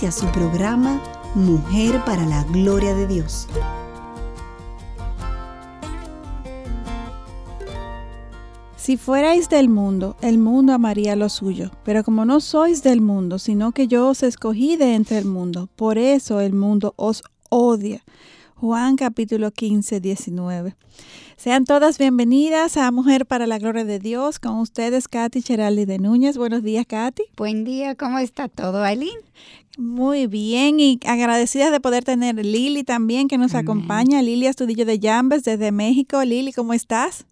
Inicia su programa Mujer para la Gloria de Dios. Si fuerais del mundo, el mundo amaría lo suyo, pero como no sois del mundo, sino que yo os escogí de entre el mundo, por eso el mundo os odia. Juan capítulo 15, 19. Sean todas bienvenidas a Mujer para la Gloria de Dios. Con ustedes, Katy Cheraldi de Núñez. Buenos días, Katy. Buen día, ¿cómo está todo, Aileen? Muy bien y agradecidas de poder tener Lili también que nos acompaña. Lili Astudillo de Llambes desde México. Lili, ¿cómo estás?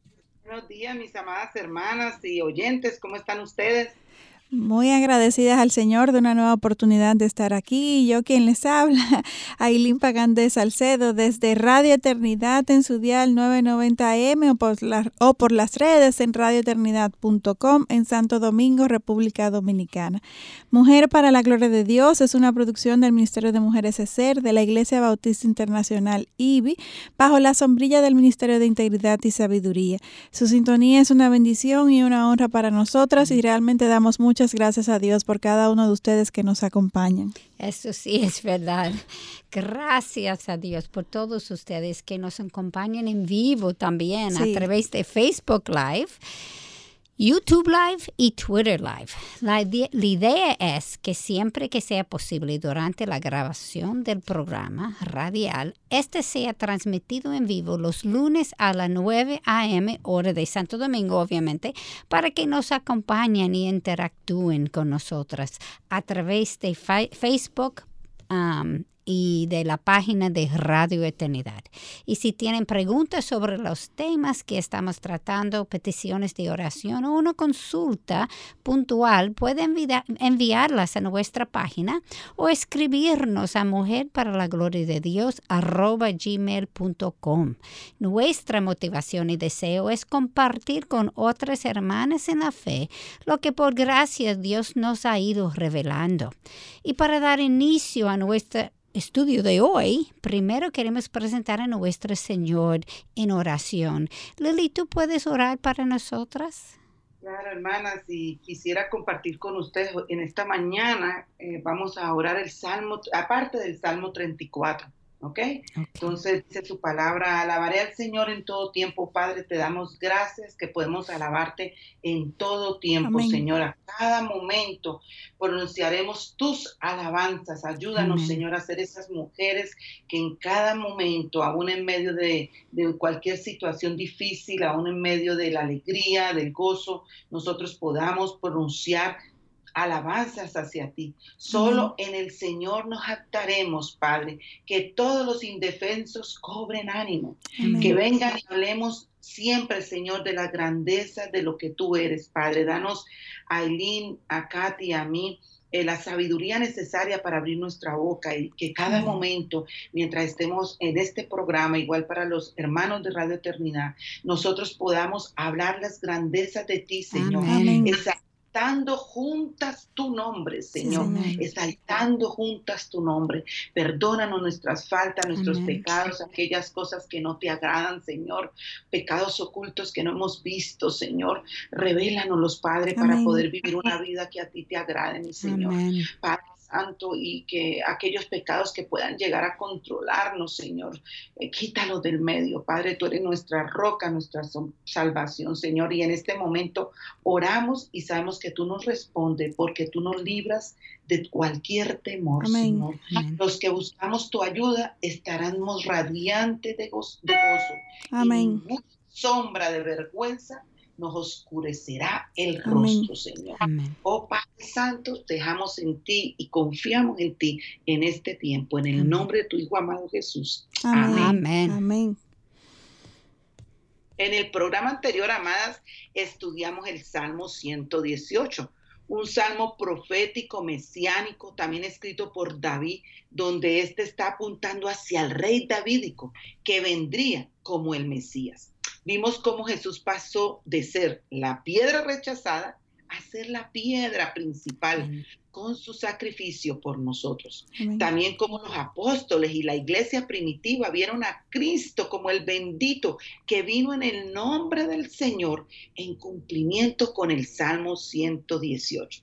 Buenos días, mis amadas hermanas y oyentes, ¿cómo están ustedes? Muy agradecidas al Señor de una nueva oportunidad de estar aquí. Yo quien les habla, Ailín Pagán de Salcedo, desde Radio Eternidad en su dial 990M o por, o por las redes en radioeternidad.com en Santo Domingo, República Dominicana. Mujer para la Gloria de Dios es una producción del Ministerio de Mujeres ESER de la Iglesia Bautista Internacional IBI bajo la sombrilla del Ministerio de Integridad y Sabiduría. Su sintonía es una bendición y una honra para nosotras y realmente damos mucho muchas gracias a Dios por cada uno de ustedes que nos acompañan. Eso sí es verdad. Gracias a Dios por todos ustedes que nos acompañan en vivo también a través de Facebook Live YouTube Live y Twitter Live. La, idea es que siempre que sea posible durante la grabación del programa radial, este sea transmitido en vivo los lunes a las 9 a.m. hora de Santo Domingo, obviamente, para que nos acompañen y interactúen con nosotras a través de Facebook, um, y de la página de Radio Eternidad. Y si tienen preguntas sobre los temas que estamos tratando, peticiones de oración o una consulta puntual, pueden enviarlas a nuestra página o escribirnos a mujer para la gloria de Dios gmail.com. Nuestra motivación y deseo es compartir con otras hermanas en la fe lo que por gracia Dios nos ha ido revelando. Y para dar inicio a nuestra estudio de hoy, primero queremos presentar a nuestro Señor en oración. Lili, ¿tú puedes orar para nosotras? Claro, hermanas, y quisiera compartir con ustedes en esta mañana, eh, vamos a orar el Salmo, aparte del Salmo 34. ¿Ok? Entonces dice su palabra, alabaré al Señor en todo tiempo, Padre, te damos gracias que podemos alabarte en todo tiempo, Señor, a cada momento pronunciaremos tus alabanzas, ayúdanos, Señor, a ser esas mujeres que en cada momento, aún en medio de, de cualquier situación difícil, aún en medio de la alegría, del gozo, nosotros podamos pronunciar alabanzas hacia ti. Solo en el Señor nos jactaremos, Padre, que todos los indefensos cobren ánimo, que vengan y hablemos siempre, Señor, de la grandeza de lo que tú eres, Padre. Danos a Eileen, a Katy, a mí. Eh, la sabiduría necesaria para abrir nuestra boca y que cada momento, mientras estemos en este programa, igual para los hermanos de Radio Eternidad, nosotros podamos hablar las grandezas de ti, Señor exaltando juntas tu nombre, Señor, exaltando juntas tu nombre. Perdónanos nuestras faltas, nuestros pecados, aquellas cosas que no te agradan, Señor, pecados ocultos que no hemos visto, Señor. Revélanos los Padre para poder vivir una vida que a ti te agrade, mi Señor. Padre, Santo, y que aquellos pecados que puedan llegar a controlarnos, Señor, eh, quítalos del medio. Padre, tú eres nuestra roca, nuestra salvación, Señor. Y en este momento oramos y sabemos que tú nos respondes porque tú nos libras de cualquier temor, Señor. Los que buscamos tu ayuda estaremos radiantes de gozo. De gozo Amén. sombra de vergüenza nos oscurecerá el rostro, Señor. Oh Padre Santo, dejamos en ti y confiamos en ti en este tiempo, en el nombre de tu Hijo amado Jesús. Amén. Amén. En el programa anterior, amadas, estudiamos el Salmo 118, un salmo profético, mesiánico, también escrito por David, donde éste está apuntando hacia el rey davídico, que vendría como el Mesías. Vimos cómo Jesús pasó de ser la piedra rechazada a ser la piedra principal con su sacrificio por nosotros. También como los apóstoles y la iglesia primitiva vieron a Cristo como el bendito que vino en el nombre del Señor en cumplimiento con el Salmo 118.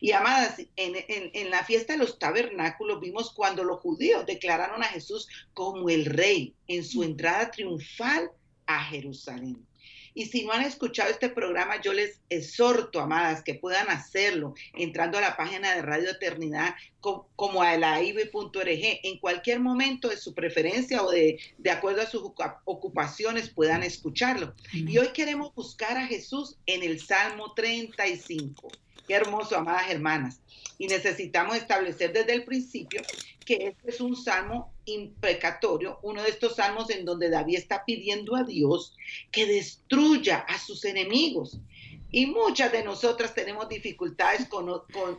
Y amadas, en, en, la fiesta de los tabernáculos vimos cuando los judíos declararon a Jesús como el rey en su entrada triunfal a Jerusalén. Y si no han escuchado este programa, yo les exhorto, amadas, que puedan hacerlo entrando a la página de Radio Eternidad como a la IB.org. En cualquier momento de su preferencia o de, de acuerdo a sus ocupaciones puedan escucharlo. Y hoy queremos buscar a Jesús en el Salmo 35. Qué hermoso, amadas hermanas. Y necesitamos establecer desde el principio que este es un salmo imprecatorio, uno de estos salmos en donde David está pidiendo a Dios que destruya a sus enemigos. Y muchas de nosotras tenemos dificultades con,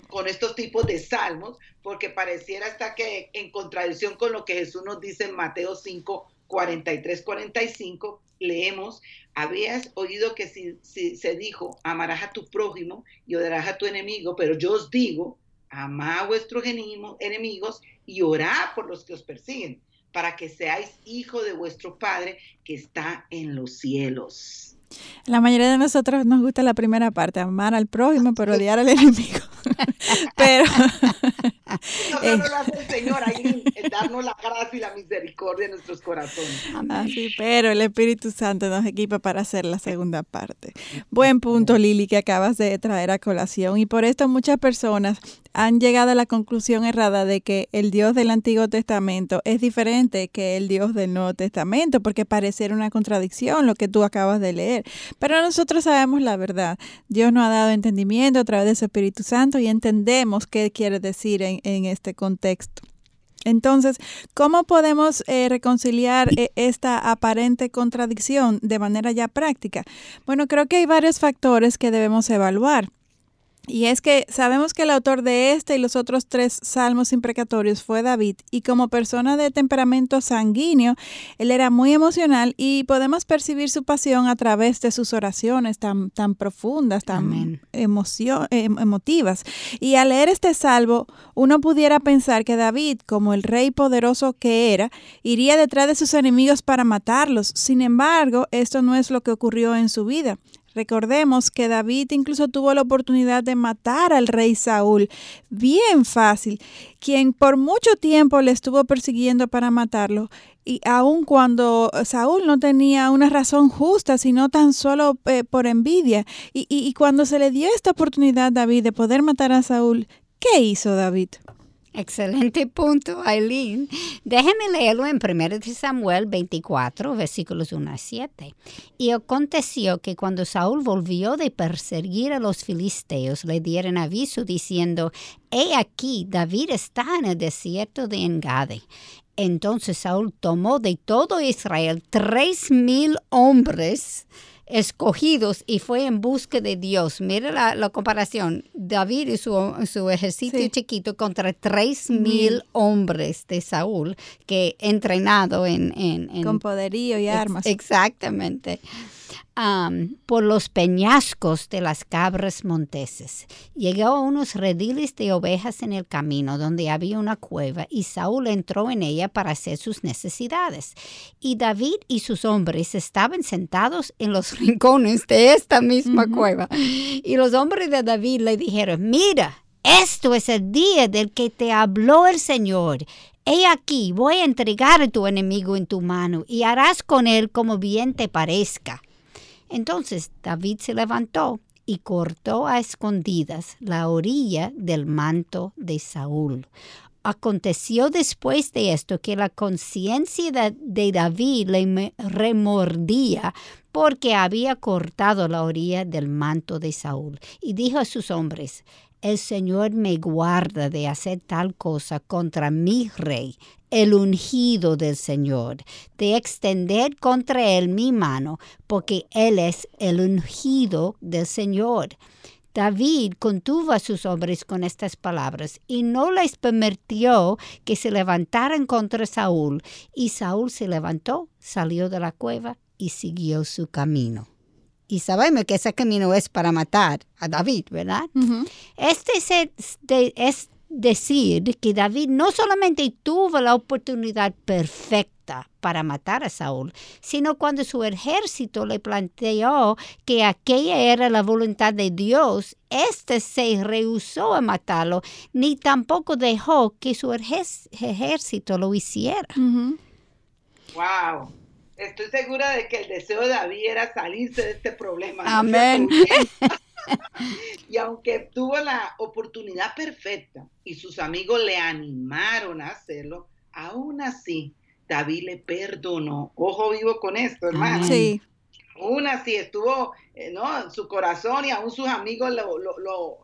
con, estos tipos de salmos, porque pareciera hasta que en contradicción con lo que Jesús nos dice en Mateo 5, 43, 45, leemos, habías oído que si, se dijo, amarás a tu prójimo y odiarás a tu enemigo, pero yo os digo, amad a vuestros enemigos y orad por los que os persiguen, para que seáis hijo de vuestro Padre que está en los cielos. La mayoría de nosotros nos gusta la primera parte, amar al prójimo, pero odiar al enemigo. pero no, lo hace el Señor ahí, darnos la gracia y la misericordia en nuestros corazones. Así, pero el Espíritu Santo nos equipa para hacer la segunda parte. Buen punto, Lili, que acabas de traer a colación. Y por esto muchas personas han llegado a la conclusión errada de que el Dios del Antiguo Testamento es diferente que el Dios del Nuevo Testamento, porque pareciera una contradicción lo que tú acabas de leer. Pero nosotros sabemos la verdad. Dios nos ha dado entendimiento a través de su Espíritu Santo y entendemos qué quiere decir en, en este contexto. Entonces, ¿cómo podemos eh, reconciliar eh, esta aparente contradicción de manera ya práctica? Bueno, creo que hay varios factores que debemos evaluar. Y es que sabemos que el autor de este y los otros tres salmos imprecatorios fue David, y como persona de temperamento sanguíneo, él era muy emocional y podemos percibir su pasión a través de sus oraciones tan, tan profundas, tan emoción, em, emotivas. Y al leer este salvo, uno pudiera pensar que David, como el rey poderoso que era, iría detrás de sus enemigos para matarlos. Sin embargo, esto no es lo que ocurrió en su vida. Recordemos que David incluso tuvo la oportunidad de matar al rey Saúl, bien fácil, quien por mucho tiempo le estuvo persiguiendo para matarlo. Y aun cuando Saúl no tenía una razón justa, sino tan solo eh, por envidia. Y, y cuando se le dio esta oportunidad a David de poder matar a Saúl, ¿qué hizo David? Excelente punto, Aileen. Déjeme leerlo en 1 Samuel 24, versículos 1 a 7. Y aconteció que cuando Saúl volvió de perseguir a los filisteos, le dieron aviso diciendo, He aquí, David está en el desierto de Engade. Entonces Saúl tomó de todo Israel tres mil hombres escogidos y fue en busca de Dios. Mira la, comparación. David y su, su ejército chiquito contra tres mil hombres de Saúl que entrenado en, en, Con poderío y armas. exactamente por los peñascos de las cabras monteses. Llegó a unos rediles de ovejas en el camino donde había una cueva y Saúl entró en ella para hacer sus necesidades. Y David y sus hombres estaban sentados en los rincones de esta misma cueva. Y los hombres de David le dijeron, mira, esto es el día del que te habló el Señor. He aquí, voy a entregar a tu enemigo en tu mano y harás con él como bien te parezca. Entonces David se levantó y cortó a escondidas la orilla del manto de Saúl. Aconteció después de esto que la conciencia de David le remordía porque había cortado la orilla del manto de Saúl. Y dijo a sus hombres, el Señor me guarda de hacer tal cosa contra mi rey, el ungido del Señor, de extender contra él mi mano, porque él es el ungido del Señor. David contuvo a sus hombres con estas palabras y no les permitió que se levantaran contra Saúl. Y Saúl se levantó, salió de la cueva y siguió su camino. Y sabemos que ese camino es para matar a David, ¿verdad? Este es decir que David no solamente tuvo la oportunidad perfecta para matar a Saúl, sino cuando su ejército le planteó que aquella era la voluntad de Dios, éste se rehusó a matarlo, ni tampoco dejó que su ejército lo hiciera. Wow. Estoy segura de que el deseo de David era salirse de este problema. Amén. y aunque tuvo la oportunidad perfecta y sus amigos le animaron a hacerlo, aún así David le perdonó. Ojo vivo con esto, hermano. Sí. Aún así estuvo eh, ¿no? en su corazón y aún sus amigos lo, lo,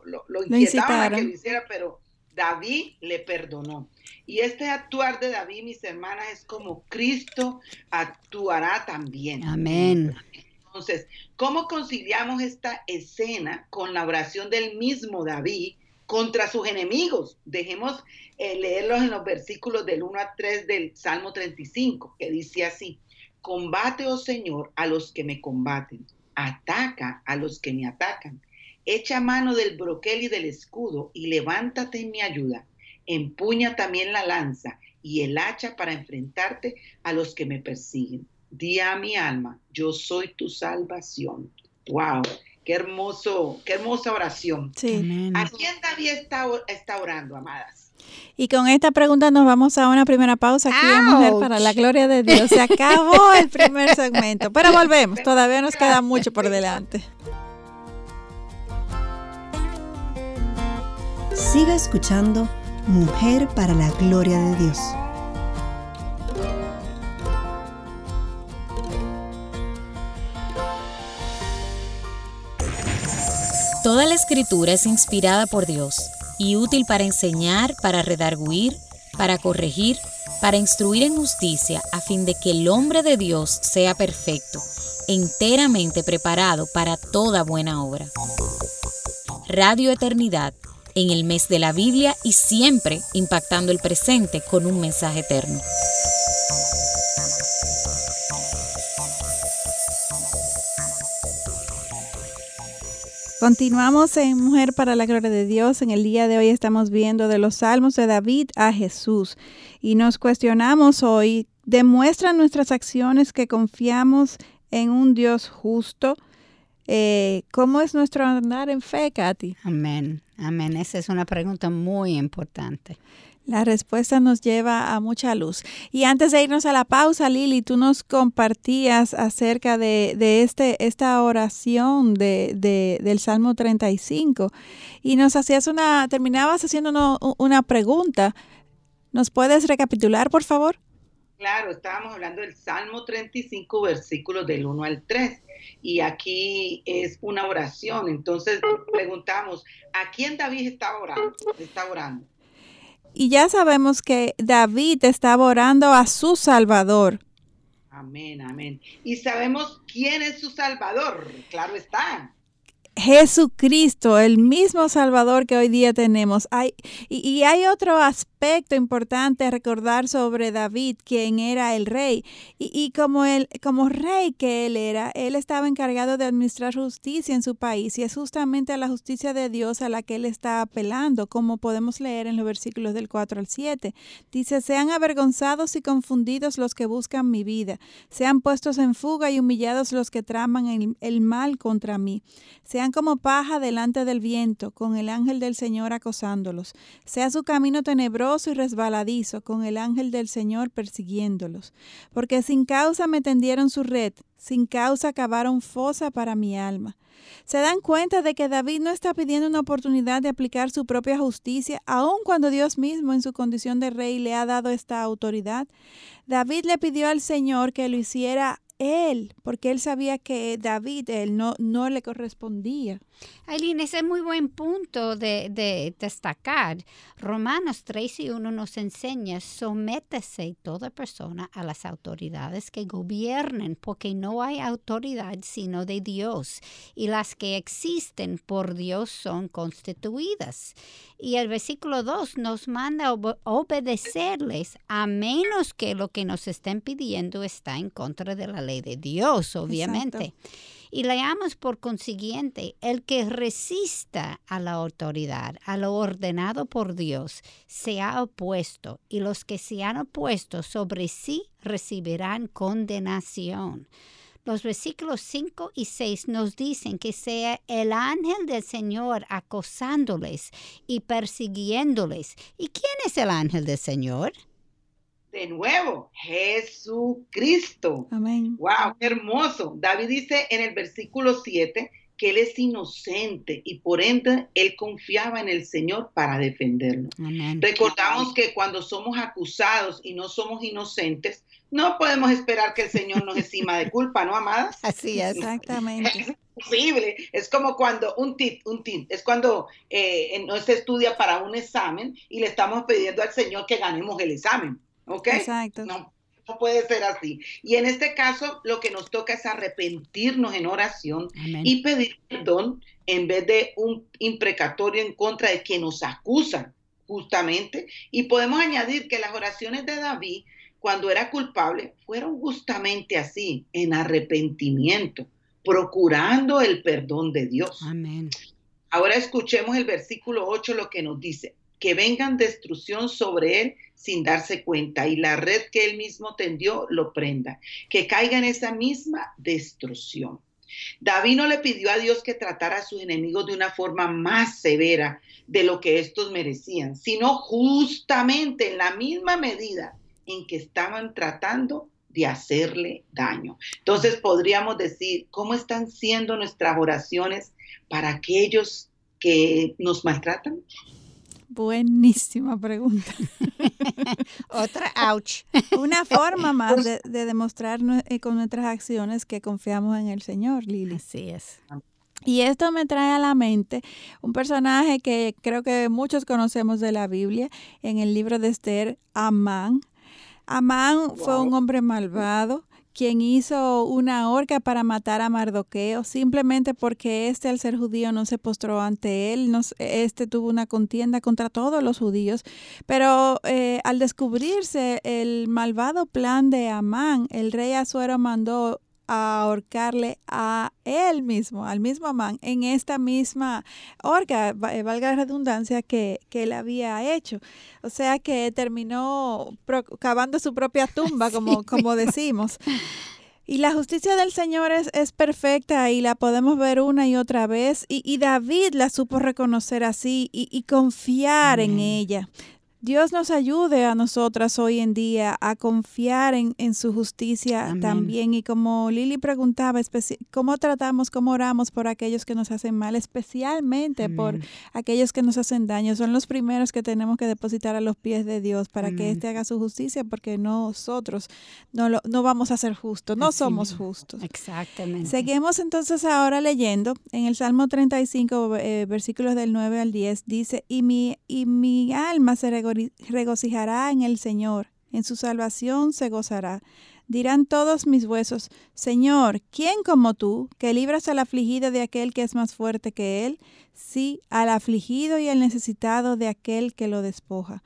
lo, lo inquietaban a que lo hiciera, pero David le perdonó. Y este actuar de David, mis hermanas, es como Cristo actuará también. Amén. Entonces, ¿cómo conciliamos esta escena con la oración del mismo David contra sus enemigos? Dejemos eh, leerlos en los versículos del 1 a 3 del Salmo 35, que dice así, combate, oh Señor, a los que me combaten, ataca a los que me atacan, echa mano del broquel y del escudo y levántate en mi ayuda, empuña también la lanza y el hacha para enfrentarte a los que me persiguen Di a mi alma, yo soy tu salvación. Wow, qué hermoso, qué hermosa oración. Sí. ¿A quién David está, orando, amadas? Y con esta pregunta nos vamos a una primera pausa aquí en Mujer para la Gloria de Dios. Se acabó el primer segmento, pero volvemos, todavía nos queda mucho por delante. Siga escuchando Mujer para la Gloria de Dios. Toda la escritura es inspirada por Dios y útil para enseñar, para redarguir, para corregir, para instruir en justicia, a fin de que el hombre de Dios sea perfecto, enteramente preparado para toda buena obra. Radio Eternidad, en el mes de la Biblia y siempre impactando el presente con un mensaje eterno. Continuamos en Mujer para la Gloria de Dios. En el día de hoy estamos viendo de los Salmos de David a Jesús y nos cuestionamos hoy, ¿demuestran nuestras acciones que confiamos en un Dios justo? Eh, ¿Cómo es nuestro andar en fe, Katy? Amén, amén. Esa es una pregunta muy importante. La respuesta nos lleva a mucha luz. Y antes de irnos a la pausa, Lili, tú nos compartías acerca de, este, esta oración de, del Salmo 35 y nos hacías una, terminabas haciéndonos una pregunta. ¿Nos puedes recapitular, por favor? Claro, estábamos hablando del Salmo 35, versículos del 1 al 3. Y aquí es una oración. Entonces preguntamos, ¿a quién David está orando? Está orando y ya sabemos que David estaba orando a su Salvador. Amén, amén. Y sabemos quién es su Salvador, claro está. Jesucristo, el mismo Salvador que hoy día tenemos. Hay, y, hay otro aspecto importante a recordar sobre David, quien era el rey. Y, como, el, como rey que él era, él estaba encargado de administrar justicia en su país. Y es justamente a la justicia de Dios a la que él está apelando, como podemos leer en los versículos del 4 al 7. Dice, sean avergonzados y confundidos los que buscan mi vida. Sean puestos en fuga y humillados los que traman el, el mal contra mí. Sean como paja delante del viento, con el ángel del Señor acosándolos. Sea su camino tenebroso y resbaladizo, con el ángel del Señor persiguiéndolos. Porque sin causa me tendieron su red, sin causa cavaron fosa para mi alma. Se dan cuenta de que David no está pidiendo una oportunidad de aplicar su propia justicia, aun cuando Dios mismo en su condición de rey le ha dado esta autoridad. David le pidió al Señor que lo hiciera él, porque él sabía que David él no, no le correspondía. Aileen, ese es muy buen punto de, destacar. Romanos 3 y 1 nos enseña, sométese toda persona a las autoridades que gobiernen, porque no hay autoridad sino de Dios, y las que existen por Dios son constituidas. Y el versículo 2 nos manda obedecerles a menos que lo que nos estén pidiendo está en contra de la ley de Dios, obviamente. Y leamos por consiguiente, el que resista a la autoridad, a lo ordenado por Dios, se ha opuesto, y los que se han opuesto sobre sí recibirán condenación. Los versículos 5 y 6 nos dicen que sea el ángel del Señor acosándoles y persiguiéndoles. ¿Y quién es el ángel del Señor? De nuevo, Jesucristo. Amén. Wow, qué hermoso. David dice en el versículo 7 que él es inocente y por ende él confiaba en el Señor para defenderlo. Recordamos que cuando somos acusados y no somos inocentes, no podemos esperar que el Señor nos encima de culpa, ¿no, amadas? Así exactamente. Es imposible. Es como cuando un tip, un tip, es cuando eh, no se estudia para un examen y le estamos pidiendo al Señor que ganemos el examen, ¿ok? Exacto. No, no puede ser así. Y en este caso, lo que nos toca es arrepentirnos en oración y pedir perdón en vez de un imprecatorio en contra de quien nos acusa, justamente. Y podemos añadir que las oraciones de David cuando era culpable, fueron justamente así, en arrepentimiento, procurando el perdón de Dios. Amén. Ahora escuchemos el versículo 8, lo que nos dice, que vengan destrucción sobre él sin darse cuenta y la red que él mismo tendió lo prenda, que caiga en esa misma destrucción. David no le pidió a Dios que tratara a sus enemigos de una forma más severa de lo que estos merecían, sino justamente en la misma medida en que estaban tratando de hacerle daño. Entonces podríamos decir, ¿cómo están siendo nuestras oraciones para aquellos que nos maltratan? Buenísima pregunta. Otra, ouch. Una forma más de, demostrar eh, con nuestras acciones que confiamos en el Señor, Lili. Así es. Y esto me trae a la mente un personaje que creo que muchos conocemos de la Biblia en el libro de Esther, Amán. Amán fue un hombre malvado quien hizo una horca para matar a Mardoqueo, simplemente porque éste, al ser judío, no se postró ante él. este tuvo una contienda contra todos los judíos. Pero eh, al descubrirse el malvado plan de Amán, el rey Azuero mandó a ahorcarle a él mismo, al mismo Amán, en esta misma horca, eh, valga la redundancia, que, que él había hecho. O sea que terminó cavando su propia tumba, como, como decimos. Y la justicia del Señor es, es, perfecta y la podemos ver una y otra vez. Y, y David la supo reconocer así y, y confiar en ella. Dios nos ayude a nosotras hoy en día a confiar en, su justicia también. Y como Lili preguntaba, ¿cómo tratamos, cómo oramos por aquellos que nos hacen mal, especialmente por aquellos que nos hacen daño? Son los primeros que tenemos que depositar a los pies de Dios para que éste haga su justicia, porque nosotros no, lo, no vamos a ser justos, no somos justos. Exactamente. Seguimos entonces ahora leyendo en el Salmo 35, eh, versículos del 9 al 10, dice, y mi, y mi alma se regocijará regocijará en el Señor, en su salvación se gozará. Dirán todos mis huesos, Señor, ¿quién como tú, que libras al afligido de aquel que es más fuerte que él? Sí, al afligido y al necesitado de aquel que lo despoja.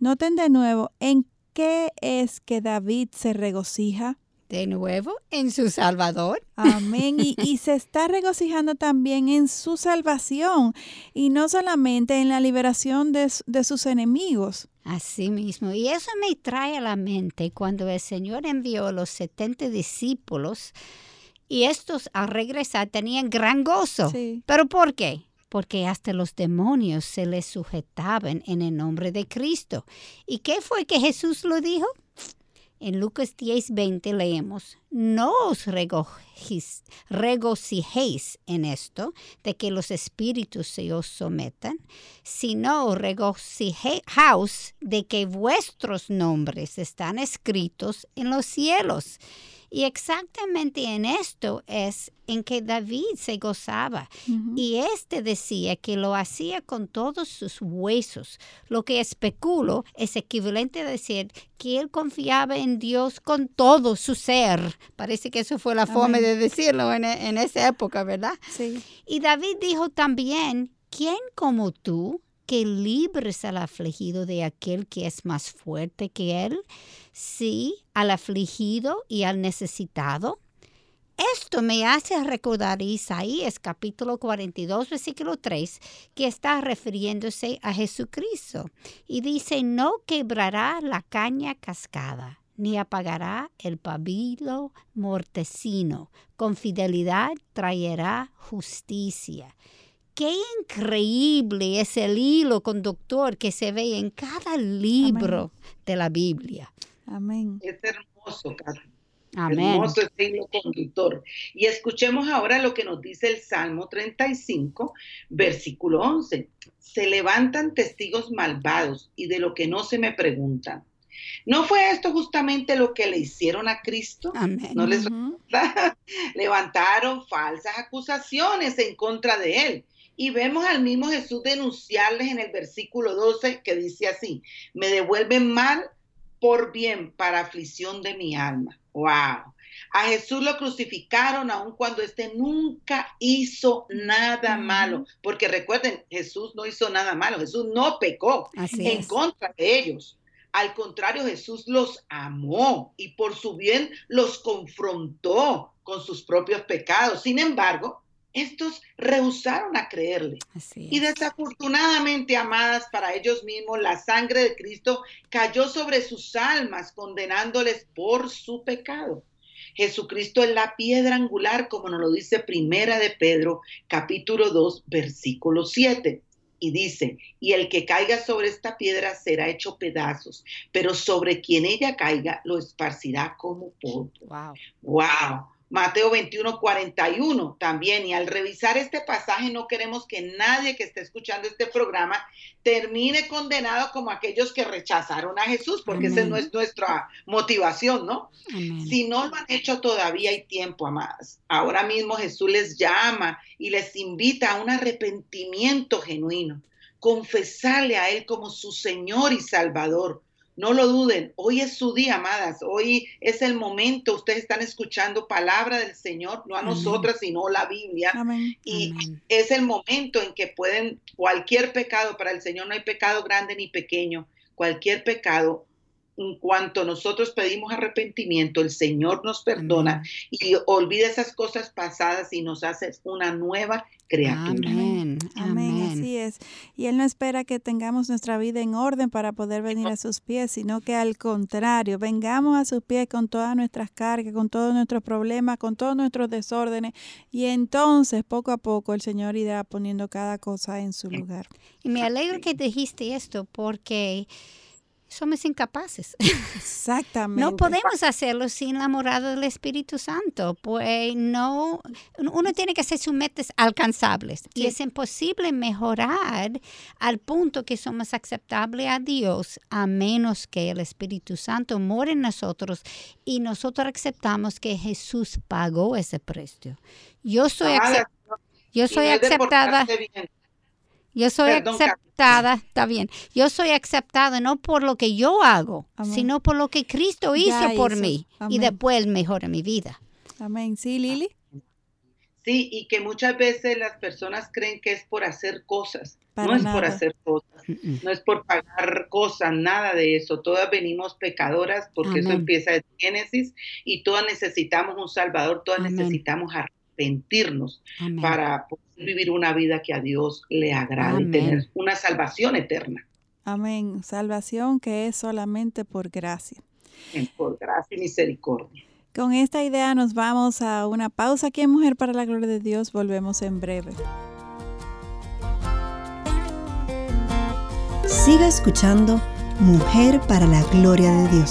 Noten de nuevo, ¿en qué es que David se regocija? De nuevo en su Salvador. Amén. Y, se está regocijando también en su salvación y no solamente en la liberación de, de, sus enemigos. Así mismo. Y eso me trae a la mente cuando el Señor envió a los 70 discípulos y estos al regresar tenían gran gozo. ¿Pero por qué? porque hasta los demonios se les sujetaban en el nombre de Cristo. ¿Y qué fue que Jesús lo dijo? En Lucas 10, 20 leemos, no os regocijéis en esto, de que los espíritus se os sometan, sino regocijaos de que vuestros nombres están escritos en los cielos. Y exactamente en esto es en que David se gozaba. Y este decía que lo hacía con todos sus huesos. Lo que especulo es equivalente a decir que él confiaba en Dios con todo su ser. Parece que eso fue la forma de decirlo en, en esa época, ¿verdad? Sí. Y David dijo también, ¿quién como tú? Que libres al afligido de aquel que es más fuerte que él, sí, al afligido y al necesitado. Esto me hace recordar Isaías capítulo 42, versículo 3, que está refiriéndose a Jesucristo. Y dice, no quebrará la caña cascada, ni apagará el pabilo mortecino. Con fidelidad traerá justicia qué increíble es el hilo conductor que se ve en cada libro de la Biblia. Amén. Es hermoso, Amén. Hermoso ese hilo conductor. Y escuchemos ahora lo que nos dice el Salmo 35, versículo 11. Se levantan testigos malvados y de lo que no se me preguntan. ¿No fue esto justamente lo que le hicieron a Cristo? Amén. ¿No les Levantaron falsas acusaciones en contra de él y vemos al mismo Jesús denunciarles en el versículo 12 que dice así, me devuelven mal por bien para aflicción de mi alma. ¡Wow! A Jesús lo crucificaron aun cuando éste nunca hizo nada malo. Porque recuerden, Jesús no hizo nada malo, Jesús no pecó en contra de ellos. Al contrario, Jesús los amó y por su bien los confrontó con sus propios pecados. Sin embargo, estos rehusaron a creerle. Y desafortunadamente, amadas, para ellos mismos, la sangre de Cristo cayó sobre sus almas, condenándoles por su pecado. Jesucristo es la piedra angular, como nos lo dice Primera de Pedro, capítulo 2, versículo 7. Y dice, y el que caiga sobre esta piedra será hecho pedazos, pero sobre quien ella caiga lo esparcirá como polvo. Wow. Wow. Mateo 21, 41 también. Y al revisar este pasaje no queremos que nadie que esté escuchando este programa termine condenado como aquellos que rechazaron a Jesús, porque esa no es nuestra motivación, ¿no? Si no lo han hecho todavía hay tiempo, amadas. Ahora mismo Jesús les llama y les invita a un arrepentimiento genuino, confesarle a Él como su Señor y Salvador no lo duden, hoy es su día, amadas, hoy es el momento, ustedes están escuchando palabra del Señor, no a nosotras, sino la Biblia. Y es el momento en que pueden, cualquier pecado, para el Señor no hay pecado grande ni pequeño, cualquier pecado en cuanto nosotros pedimos arrepentimiento, el Señor nos perdona y olvida esas cosas pasadas y nos hace una nueva criatura. Amén. Amén. Así es. Y Él no espera que tengamos nuestra vida en orden para poder venir a sus pies, sino que al contrario, vengamos a sus pies con todas nuestras cargas, con todos nuestros problemas, con todos nuestros desórdenes. Y entonces, poco a poco, el Señor irá poniendo cada cosa en su lugar. Y me alegro que dijiste esto porque somos incapaces. Exactamente. No podemos hacerlo sin la morada del Espíritu Santo, pues no, uno tiene que hacer sus metas alcanzables y es imposible mejorar al punto que somos aceptables a Dios a menos que el Espíritu Santo more en nosotros y nosotros aceptamos que Jesús pagó ese precio. Yo soy, yo soy aceptada. Yo soy aceptada, está bien. Yo soy aceptada no por lo que yo hago, sino por lo que Cristo hizo por mí y después mejora mi vida. Amén. Sí, Lili. Sí, y que muchas veces las personas creen que es por hacer cosas. no es por hacer cosas, no es por pagar cosas, nada de eso. Todas venimos pecadoras porque eso empieza de Génesis y todas necesitamos un Salvador, todas necesitamos arrepentirnos para vivir una vida que a Dios le agrade, tener una salvación eterna. Amén. Salvación que es solamente por gracia. Por gracia y misericordia. Con esta idea nos vamos a una pausa aquí en Mujer para la Gloria de Dios. Volvemos en breve. Siga escuchando Mujer para la Gloria de Dios.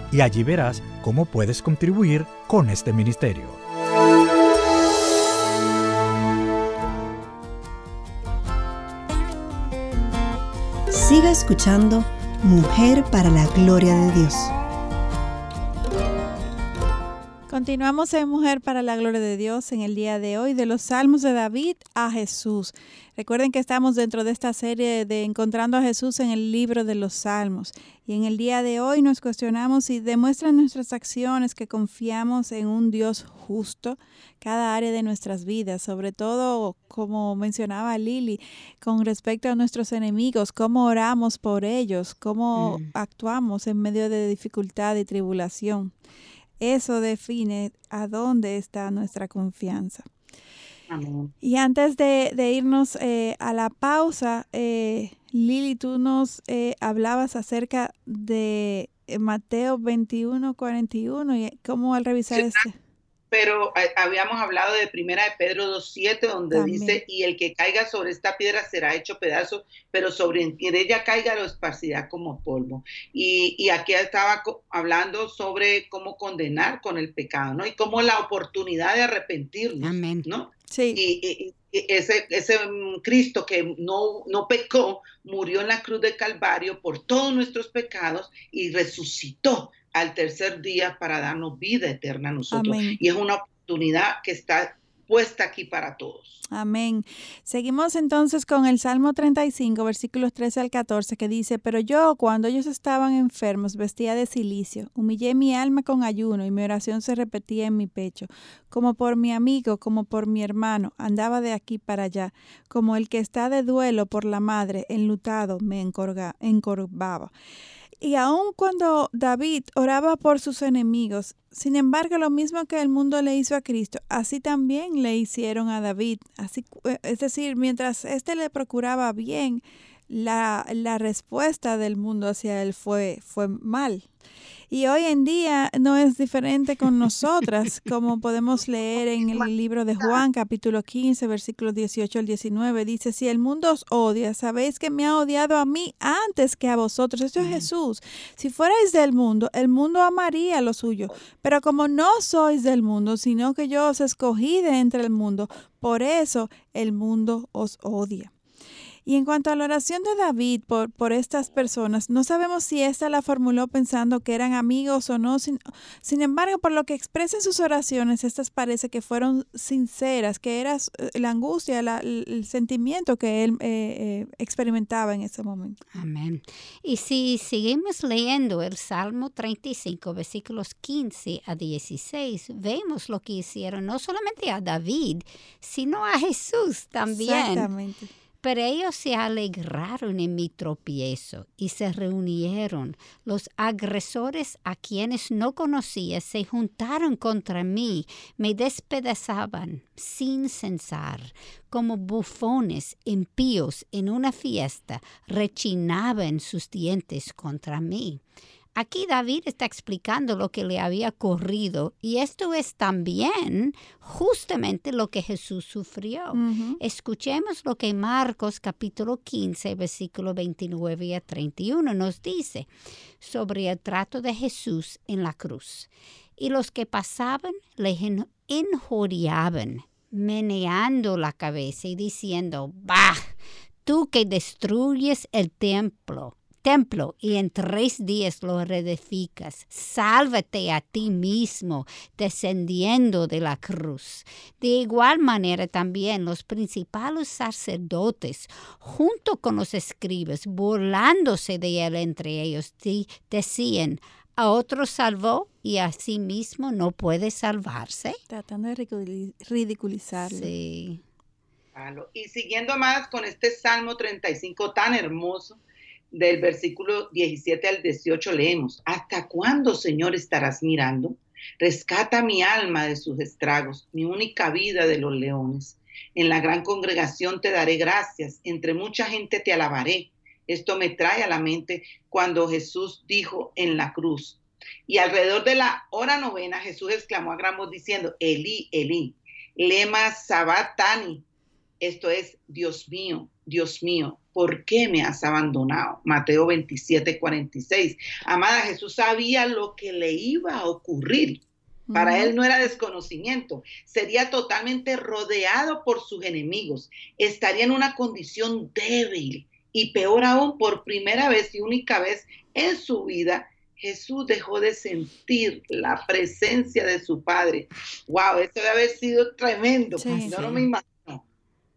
y allí verás cómo puedes contribuir con este ministerio. Siga escuchando Mujer para la Gloria de Dios. Continuamos en Mujer para la Gloria de Dios en el día de hoy, de los Salmos de David a Jesús. Recuerden que estamos dentro de esta serie de Encontrando a Jesús en el libro de los Salmos. Y en el día de hoy nos cuestionamos si demuestran nuestras acciones que confiamos en un Dios justo cada área de nuestras vidas, sobre todo como mencionaba Lili, con respecto a nuestros enemigos, cómo oramos por ellos, cómo mm. actuamos en medio de dificultad y tribulación. Eso define a dónde está nuestra confianza. Y antes de, irnos eh, a la pausa, eh, Lili, tú nos eh, hablabas acerca de Mateo 21, 41 y cómo al revisar este pero eh, habíamos hablado de primera de Pedro 2.7, donde dice, y el que caiga sobre esta piedra será hecho pedazo, pero sobre ella caiga lo esparcirá como polvo. Y, y, aquí estaba hablando sobre cómo condenar con el pecado, ¿no? Y cómo la oportunidad de arrepentirnos, Amén. ¿no? Sí. Y, ese, ese mm, Cristo que no, no pecó, murió en la cruz de Calvario por todos nuestros pecados y resucitó al tercer día para darnos vida eterna a nosotros. Y es una oportunidad que está puesta aquí para todos. Amén. Seguimos entonces con el Salmo 35, versículos 13 al 14, que dice, pero yo cuando ellos estaban enfermos vestía de silicio, humillé mi alma con ayuno y mi oración se repetía en mi pecho, como por mi amigo, como por mi hermano, andaba de aquí para allá, como el que está de duelo por la madre, enlutado, me encorvaba. Y aun cuando David oraba por sus enemigos, sin embargo, lo mismo que el mundo le hizo a Cristo, así también le hicieron a David. Así, eh, es decir, mientras éste le procuraba bien, la, la respuesta del mundo hacia él fue, fue mal. Y hoy en día no es diferente con nosotras, como podemos leer en el libro de Juan, capítulo 15, versículos 18 al 19. Dice, si el mundo os odia, sabéis que me ha odiado a mí antes que a vosotros. Esto es Jesús. Si fuerais del mundo, el mundo amaría lo suyo. Pero como no sois del mundo, sino que yo os escogí de entre el mundo, por eso el mundo os odia. Y en cuanto a la oración de David por, por estas personas, no sabemos si esta la formuló pensando que eran amigos o no. Sin, sin embargo, por lo que expresa en sus oraciones, estas parece que fueron sinceras, que era eh, la angustia, el sentimiento que él eh, eh, experimentaba en ese momento. Amén. Y si seguimos leyendo el Salmo 35, versículos 15 a 16, vemos lo que hicieron no solamente a David, sino a Jesús también. Exactamente. Pero ellos se alegraron en mi tropiezo y se reunieron. Los agresores a quienes no conocía se juntaron contra mí, me despedazaban sin censar, como bufones impíos en una fiesta, rechinaban sus dientes contra mí. Aquí David está explicando lo que le había ocurrido y esto es también justamente lo que Jesús sufrió. Escuchemos lo que Marcos capítulo 15, versículo 29 a 31 nos dice sobre el trato de Jesús en la cruz. Y los que pasaban le injuriaban, meneando la cabeza y diciendo, bah, tú que destruyes el templo templo y en tres días lo reedificas. Sálvate a ti mismo, descendiendo de la cruz. De igual manera también los principales sacerdotes, junto con los escribas, burlándose de él entre ellos, decían, a otro salvó y a sí mismo no puede salvarse. Tratando de ridiculizarlo. Sí. Y siguiendo más con este Salmo 35 tan hermoso, del versículo 17 al 18 leemos, ¿hasta cuándo, Señor, estarás mirando? Rescata mi alma de sus estragos, mi única vida de los leones. En la gran congregación te daré gracias, entre mucha gente te alabaré. Esto me trae a la mente cuando Jesús dijo en la cruz. Y alrededor de la hora novena, Jesús exclamó a gran voz diciendo, Elí, Elí, lema sabatani. Esto es, Dios mío, Dios mío, ¿por qué me has abandonado? Mateo 27, 46. Amada, Jesús sabía lo que le iba a ocurrir. Para él no era desconocimiento, sería totalmente rodeado por sus enemigos, estaría en una condición débil y peor aún, por primera vez y única vez en su vida, Jesús dejó de sentir la presencia de su Padre. ¡Wow! Eso debe haber sido tremendo. Yo no me imagino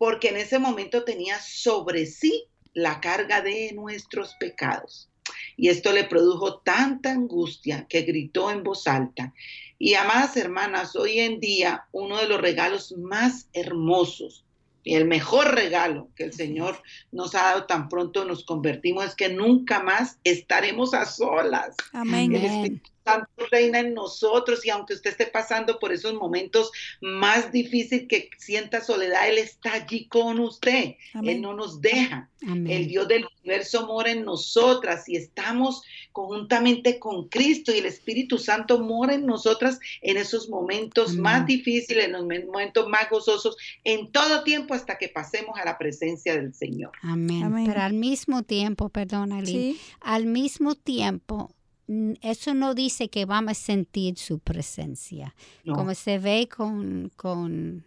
porque en ese momento tenía sobre sí la carga de nuestros pecados. Y esto le produjo tanta angustia que gritó en voz alta. Y amadas hermanas, hoy en día uno de los regalos más hermosos y el mejor regalo que el Señor nos ha dado tan pronto nos convertimos es que nunca más estaremos a solas. Amén. Santo reina en nosotros y aunque usted esté pasando por esos momentos más difíciles que sienta soledad, Él está allí con usted. Él no nos deja. El Dios del universo mora en nosotras y estamos conjuntamente con Cristo y el Espíritu Santo mora en nosotras en esos momentos más difíciles, en los momentos más gozosos, en todo tiempo hasta que pasemos a la presencia del Señor. Amén. Pero al mismo tiempo, perdona, al mismo tiempo eso no dice que vamos a sentir su presencia. Como se ve con, con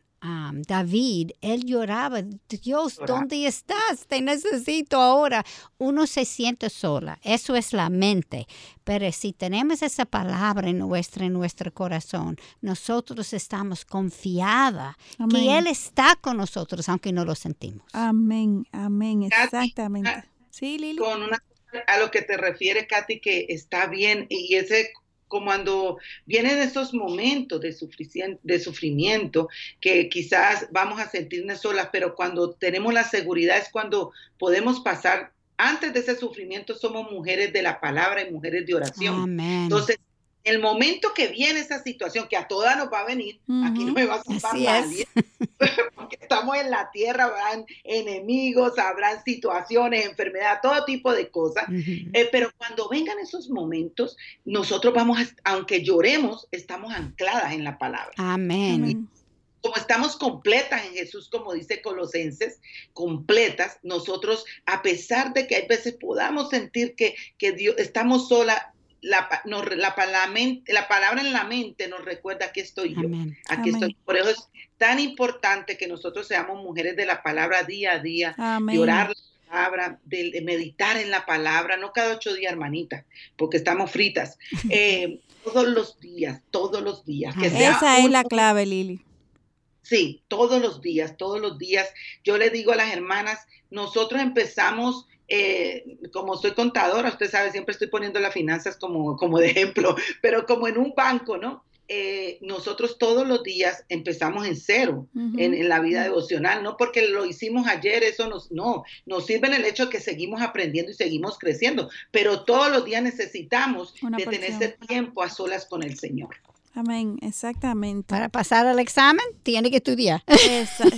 David, él lloraba, Dios, ¿dónde estás? Te necesito ahora. Uno se siente sola, eso es la mente. Pero si tenemos esa palabra en, nuestra, en nuestro corazón, nosotros estamos confiadas que Él está con nosotros, aunque no lo sentimos. Amén, amén, exactamente. Sí, Lili. Con una a lo que te refiere, Katy, que está bien y ese cuando vienen esos momentos de, de sufrimiento que quizás vamos a sentirnos solas, pero cuando tenemos la seguridad es cuando podemos pasar, antes de ese sufrimiento somos mujeres de la palabra y mujeres de oración. Entonces, el momento que viene esa situación, que a todas nos va a venir, aquí no me va a salvar nadie, estamos en la tierra, habrán enemigos, habrán situaciones, enfermedad, todo tipo de cosas, eh, pero cuando vengan esos momentos, nosotros vamos, aunque lloremos, estamos ancladas en la palabra. Amén. como estamos completas en Jesús, como dice Colosenses, completas, nosotros, a pesar de que hay veces podamos sentir que, que Dios, estamos sola, la, la, palabra en la mente nos recuerda que estoy yo, aquí estoy. Por eso es tan importante que nosotros seamos mujeres de la palabra día a día, de orar la palabra, de, meditar en la palabra, no cada ocho días, hermanita, porque estamos fritas. Eh, todos los días, todos los días. Esa es la clave, Lili. Sí, todos los días, todos los días. Yo le digo a las hermanas, nosotros empezamos eh, como soy contadora, usted sabe, siempre estoy poniendo las finanzas como, como de ejemplo, pero como en un banco, ¿no? Eh, nosotros todos los días empezamos en cero en, la vida devocional, no porque lo hicimos ayer, eso nos, no, nos sirve en el hecho de que seguimos aprendiendo y seguimos creciendo, pero todos los días necesitamos de tener ese tiempo a solas con el Señor. Amén, exactamente. Para pasar al examen, tiene que estudiar.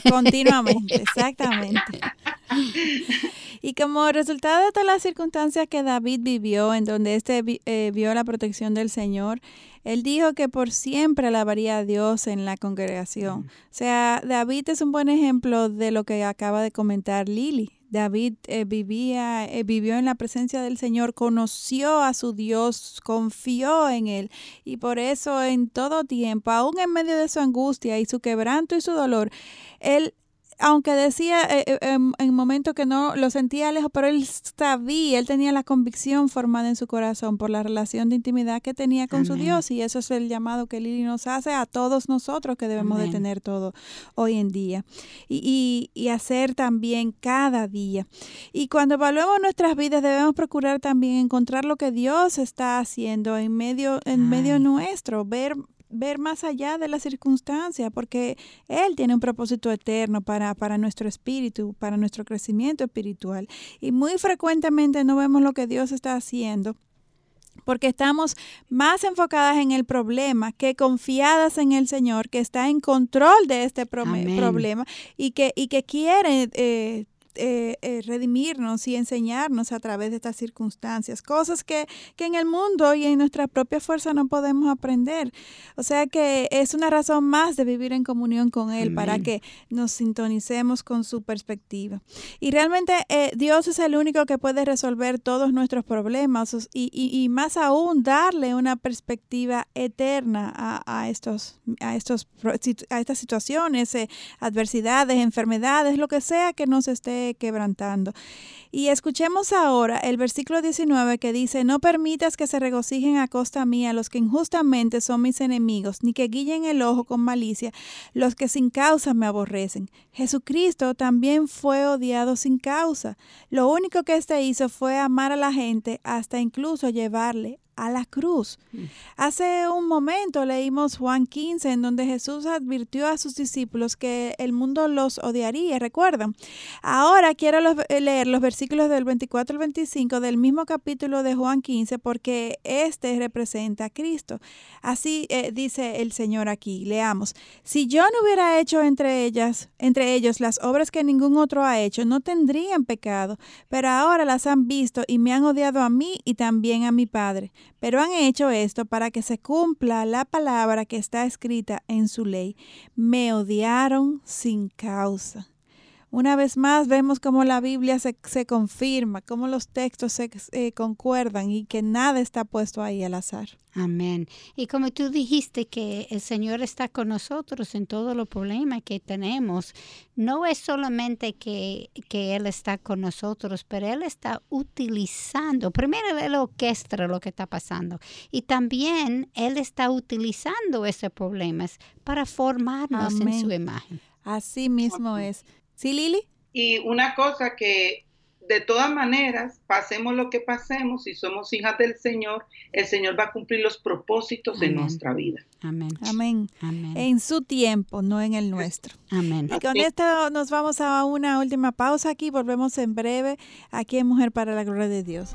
continuamente, exactamente. Y como resultado de todas las circunstancias que David vivió, en donde éste eh, vio la protección del Señor, él dijo que por siempre alabaría a Dios en la congregación. O sea, David es un buen ejemplo de lo que acaba de comentar Lili. David eh, vivía, eh, vivió en la presencia del Señor, conoció a su Dios, confió en Él y por eso en todo tiempo, aún en medio de su angustia y su quebranto y su dolor, Él aunque decía eh, eh, en, en momentos que no lo sentía lejos, pero él sabía, él tenía la convicción formada en su corazón por la relación de intimidad que tenía con su Dios y eso es el llamado que Lili nos hace a todos nosotros que debemos de tener todo hoy en día y, y, hacer también cada día. Y cuando evaluemos nuestras vidas debemos procurar también encontrar lo que Dios está haciendo en medio, en medio nuestro, ver ver más allá de las circunstancias, porque Él tiene un propósito eterno para, para nuestro espíritu, para nuestro crecimiento espiritual. Y muy frecuentemente no vemos lo que Dios está haciendo porque estamos más enfocadas en el problema que confiadas en el Señor, que está en control de este problema y que, y que quiere eh, eh, eh, redimirnos y enseñarnos a través de estas circunstancias, cosas que, que en el mundo y en nuestra propia fuerza no podemos aprender. O sea que es una razón más de vivir en comunión con Él para que nos sintonicemos con su perspectiva. Y realmente eh, Dios es el único que puede resolver todos nuestros problemas y, y, más aún darle una perspectiva eterna a, a estos, a, estos, a estas situaciones, adversidades, enfermedades, lo que sea que nos esté quebrantando. Y escuchemos ahora el versículo 19 que dice, no permitas que se regocijen a costa mía los que injustamente son mis enemigos, ni que guillen el ojo con malicia los que sin causa me aborrecen. Jesucristo también fue odiado sin causa. Lo único que éste hizo fue amar a la gente hasta incluso llevarle a la cruz. Hace un momento leímos Juan 15, en donde Jesús advirtió a sus discípulos que el mundo los odiaría, ¿recuerdan? Ahora quiero eh, leer los versículos del 24 al 25 del mismo capítulo de Juan 15, porque este representa a Cristo. Así eh, dice el Señor aquí, leamos, si yo no hubiera hecho entre ellas, entre ellos las obras que ningún otro ha hecho, no tendrían pecado, pero ahora las han visto y me han odiado a mí y también a mi Padre pero han hecho esto para que se cumpla la palabra que está escrita en su ley. Me odiaron sin causa. Una vez más vemos cómo la Biblia se, se confirma, cómo los textos se eh, concuerdan y que nada está puesto ahí al azar. Amén. Y como tú dijiste que el Señor está con nosotros en todos los problemas que tenemos, no es solamente que, que Él está con nosotros, pero Él está utilizando, primero Él orquestra lo que está pasando y también Él está utilizando esos problemas para formarnos en su imagen. Así mismo es. ¿Sí, Lili? Y una cosa que de todas maneras, pasemos lo que pasemos, si somos hijas del Señor, el Señor va a cumplir los propósitos de nuestra vida. Amén. Amén. En su tiempo, no en el nuestro. Amén. Y con esto nos vamos a una última pausa aquí. Volvemos en breve aquí en Mujer para la Gloria de Dios.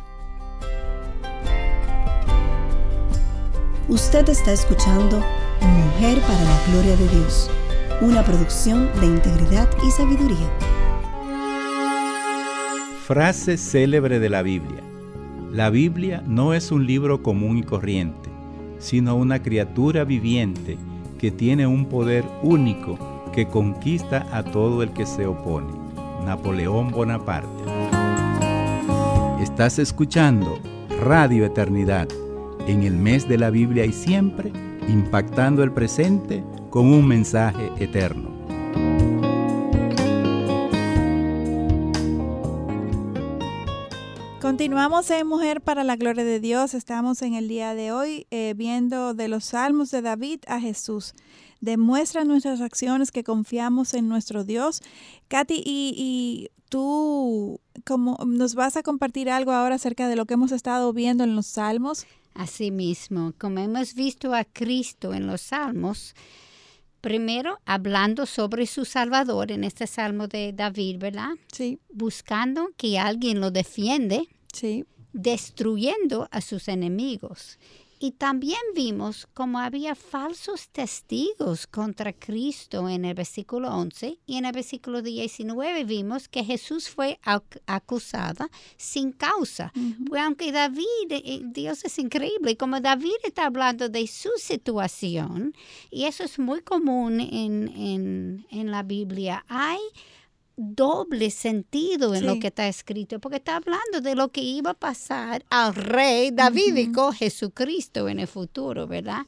Usted está escuchando Mujer para la Gloria de Dios una producción de integridad y sabiduría. Frase célebre de la Biblia. La Biblia no es un libro común y corriente, sino una criatura viviente que tiene un poder único que conquista a todo el que se opone. Napoleón Bonaparte. Estás escuchando Radio Eternidad en el mes de la Biblia y siempre impactando el presente con un mensaje eterno. Continuamos en Mujer para la Gloria de Dios. Estamos en el día de hoy eh, viendo de los Salmos de David a Jesús. Demuestra nuestras acciones que confiamos en nuestro Dios. Katy, y, y tú como, nos vas a compartir algo ahora acerca de lo que hemos estado viendo en los Salmos. Asimismo, como hemos visto a Cristo en los Salmos, Primero, hablando sobre su Salvador en este Salmo de David, ¿verdad? Sí. Buscando que alguien lo defiende. Sí. Destruyendo a sus enemigos. Y también vimos cómo había falsos testigos contra Cristo en el versículo 11 y en el versículo 19 vimos que Jesús fue acusada sin causa. pues aunque David, eh, Dios es increíble, como David está hablando de su situación, y eso es muy común en, en, en la Biblia, hay doble sentido en lo que está escrito, porque está hablando de lo que iba a pasar al rey davídico Jesucristo en el futuro, ¿verdad?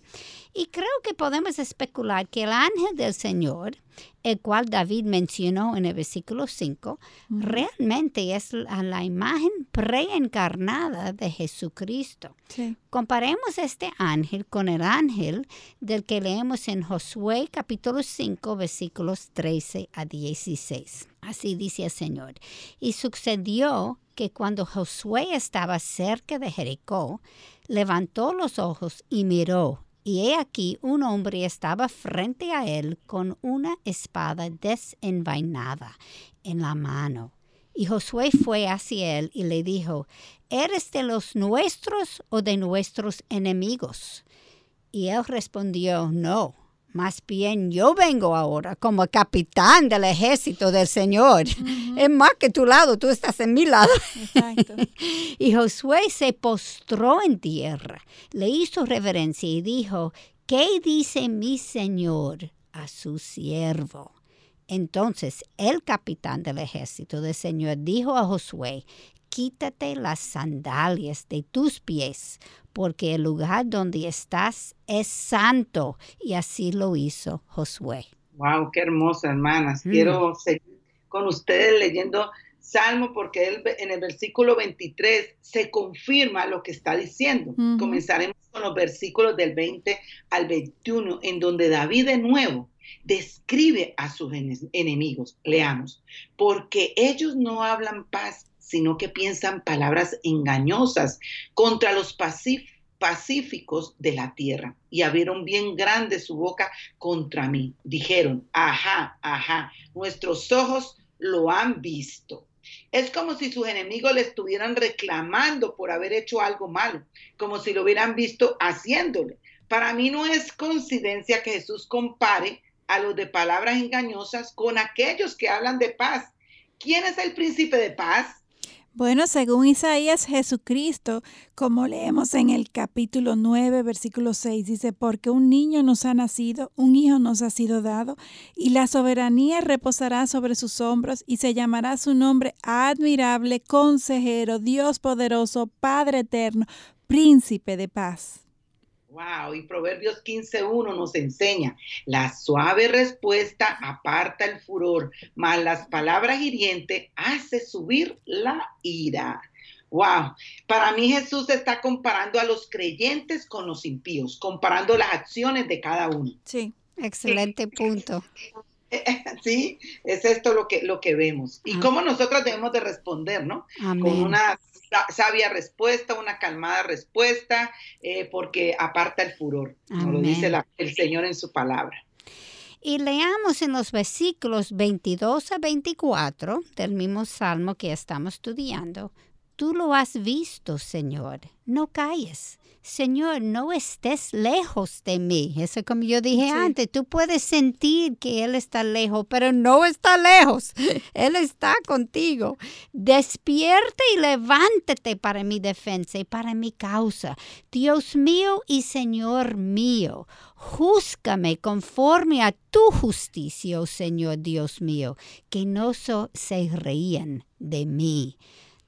Y creo que podemos especular que el ángel del Señor, el cual David mencionó en el versículo 5, realmente es la, imagen preencarnada de Jesucristo. Comparemos este ángel con el ángel del que leemos en Josué capítulo 5 versículos 13 a 16. Así dice el Señor. Y sucedió que cuando Josué estaba cerca de Jericó, levantó los ojos y miró y he aquí un hombre estaba frente a él con una espada desenvainada en la mano. Y Josué fue hacia él y le dijo, ¿eres de los nuestros o de nuestros enemigos? Y él respondió, no, Más bien yo vengo ahora como capitán del ejército del Señor. Es más que tu lado, tú estás en mi lado. y Josué se postró en tierra, le hizo reverencia y dijo, ¿qué dice mi Señor a su siervo? Entonces el capitán del ejército del Señor dijo a Josué, quítate las sandalias de tus pies, porque el lugar donde estás es santo. Y así lo hizo Josué. Wow, qué hermosa, hermanas. Mm. Quiero seguir con ustedes leyendo Salmo porque él, en el versículo 23 se confirma lo que está diciendo. Comenzaremos con los versículos del 20 al 21, en donde David de nuevo describe a sus enemigos. Leamos, porque ellos no hablan paz sino que piensan palabras engañosas contra los pacíficos de la tierra. Y abrieron bien grande su boca contra mí. Dijeron, ajá, ajá, nuestros ojos lo han visto. Es como si sus enemigos le estuvieran reclamando por haber hecho algo malo, como si lo hubieran visto haciéndole. Para mí no es coincidencia que Jesús compare a los de palabras engañosas con aquellos que hablan de paz. ¿Quién es el príncipe de paz? Bueno, según Isaías, Jesucristo, como leemos en el capítulo 9, versículo 6, dice, porque un niño nos ha nacido, un hijo nos ha sido dado, y la soberanía reposará sobre sus hombros, y se llamará su nombre admirable, consejero, Dios poderoso, Padre eterno, príncipe de paz. Wow, y Proverbios 15.1 nos enseña, la suave respuesta aparta el furor, mas las palabras hirientes hace subir la ira. Wow, para mí Jesús está comparando a los creyentes con los impíos, comparando las acciones de cada uno. Sí, excelente punto. Sí, es esto lo que, lo que vemos. Y cómo nosotros debemos de responder, ¿no? Con una sabia respuesta, una calmada respuesta, eh, porque aparta el furor, como lo dice el Señor en su palabra. Y leamos en los versículos 22 a 24 del mismo salmo que estamos estudiando. Tú lo has visto, Señor, no calles. Señor, no estés lejos de mí. Eso como yo dije antes, tú puedes sentir que Él está lejos, pero no está lejos. Él está contigo. Despierte y levántate para mi defensa y para mi causa. Dios mío y Señor mío, júzgame conforme a tu justicia, oh Señor Dios mío, que no se reían de mí.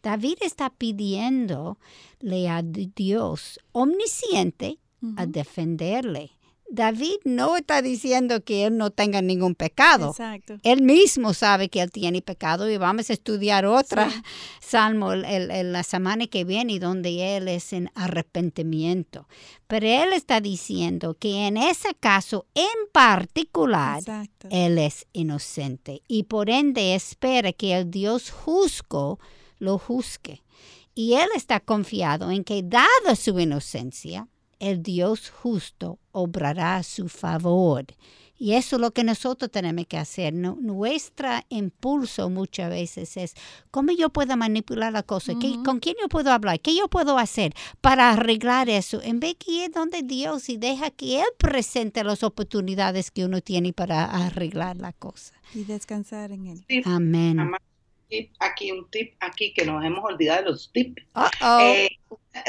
David está pidiéndole a Dios omnisciente a defenderle. David no está diciendo que él no tenga ningún pecado. Exacto. Él mismo sabe que él tiene pecado y vamos a estudiar otra salmo el, la semana que viene donde él es en arrepentimiento. Pero él está diciendo que en ese caso en particular él es inocente y por ende espera que el Dios juzgo lo juzgue. Y él está confiado en que, dada su inocencia, el Dios justo obrará a su favor. Y eso es lo que nosotros tenemos que hacer. nuestro impulso muchas veces es, ¿cómo yo puedo manipular la cosa? ¿Con quién yo puedo hablar? ¿Qué yo puedo hacer para arreglar eso? En vez que ir donde Dios y deja que Él presente las oportunidades que uno tiene para arreglar la cosa. Y descansar en Él. Amén aquí, un tip aquí que nos hemos olvidado de los tips. Eh,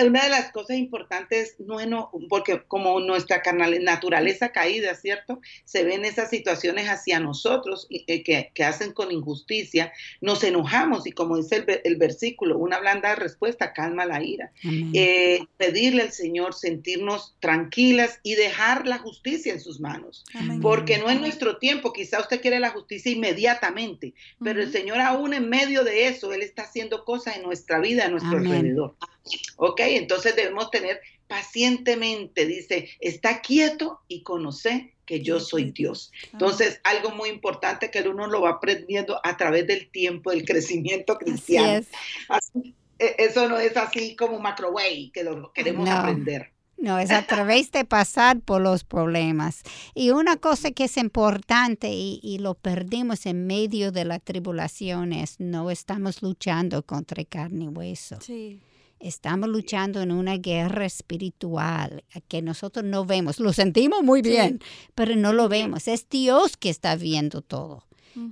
una de las cosas importantes, no, porque como nuestra naturaleza caída, ¿cierto? Se ven esas situaciones hacia nosotros eh, que, hacen con injusticia, nos enojamos y como dice el, versículo, una blanda respuesta calma la ira. Eh, pedirle al Señor sentirnos tranquilas y dejar la justicia en sus manos, porque no es nuestro tiempo, quizá usted quiere la justicia inmediatamente, pero el Señor aún en medio de eso, Él está haciendo cosas en nuestra vida, a nuestro alrededor. ¿Ok? Entonces debemos tener pacientemente, dice, está quieto y conoce que yo soy Dios. Entonces, algo muy importante que uno lo va aprendiendo a través del tiempo, del crecimiento cristiano. E, eso no es así como macroway, que lo queremos aprender. No, es a través de pasar por los problemas. Y una cosa que es importante y, y, lo perdimos en medio de la tribulación es no estamos luchando contra carne y hueso. Sí Estamos luchando en una guerra espiritual que nosotros no vemos. Lo sentimos muy bien, pero no lo vemos. Es Dios que está viendo todo.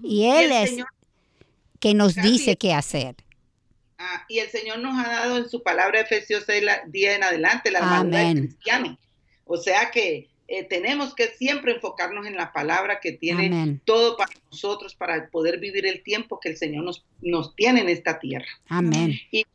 Y Él es que nos dice qué hacer. Ah, y el Señor nos ha dado en su palabra Efesios 6 día en adelante la armadura del cristiano. O sea que eh, tenemos que siempre enfocarnos en la palabra que tiene todo para nosotros, para poder vivir el tiempo que el Señor nos, nos tiene en esta tierra. Amén. Y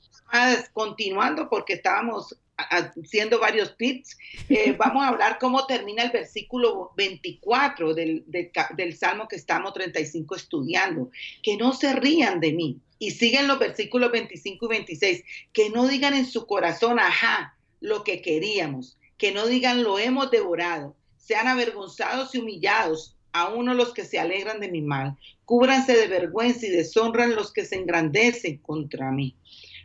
continuando, porque estábamos haciendo varios tips, eh, vamos a hablar cómo termina el versículo 24 del, del, Salmo que estamos 35 estudiando. Que no se rían de mí. Y siguen los versículos 25 y 26. Que no digan en su corazón, ajá, lo que queríamos que no digan lo hemos devorado, sean avergonzados y humillados, a uno los que se alegran de mi mal, cúbranse de vergüenza y deshonran los que se engrandecen contra mí.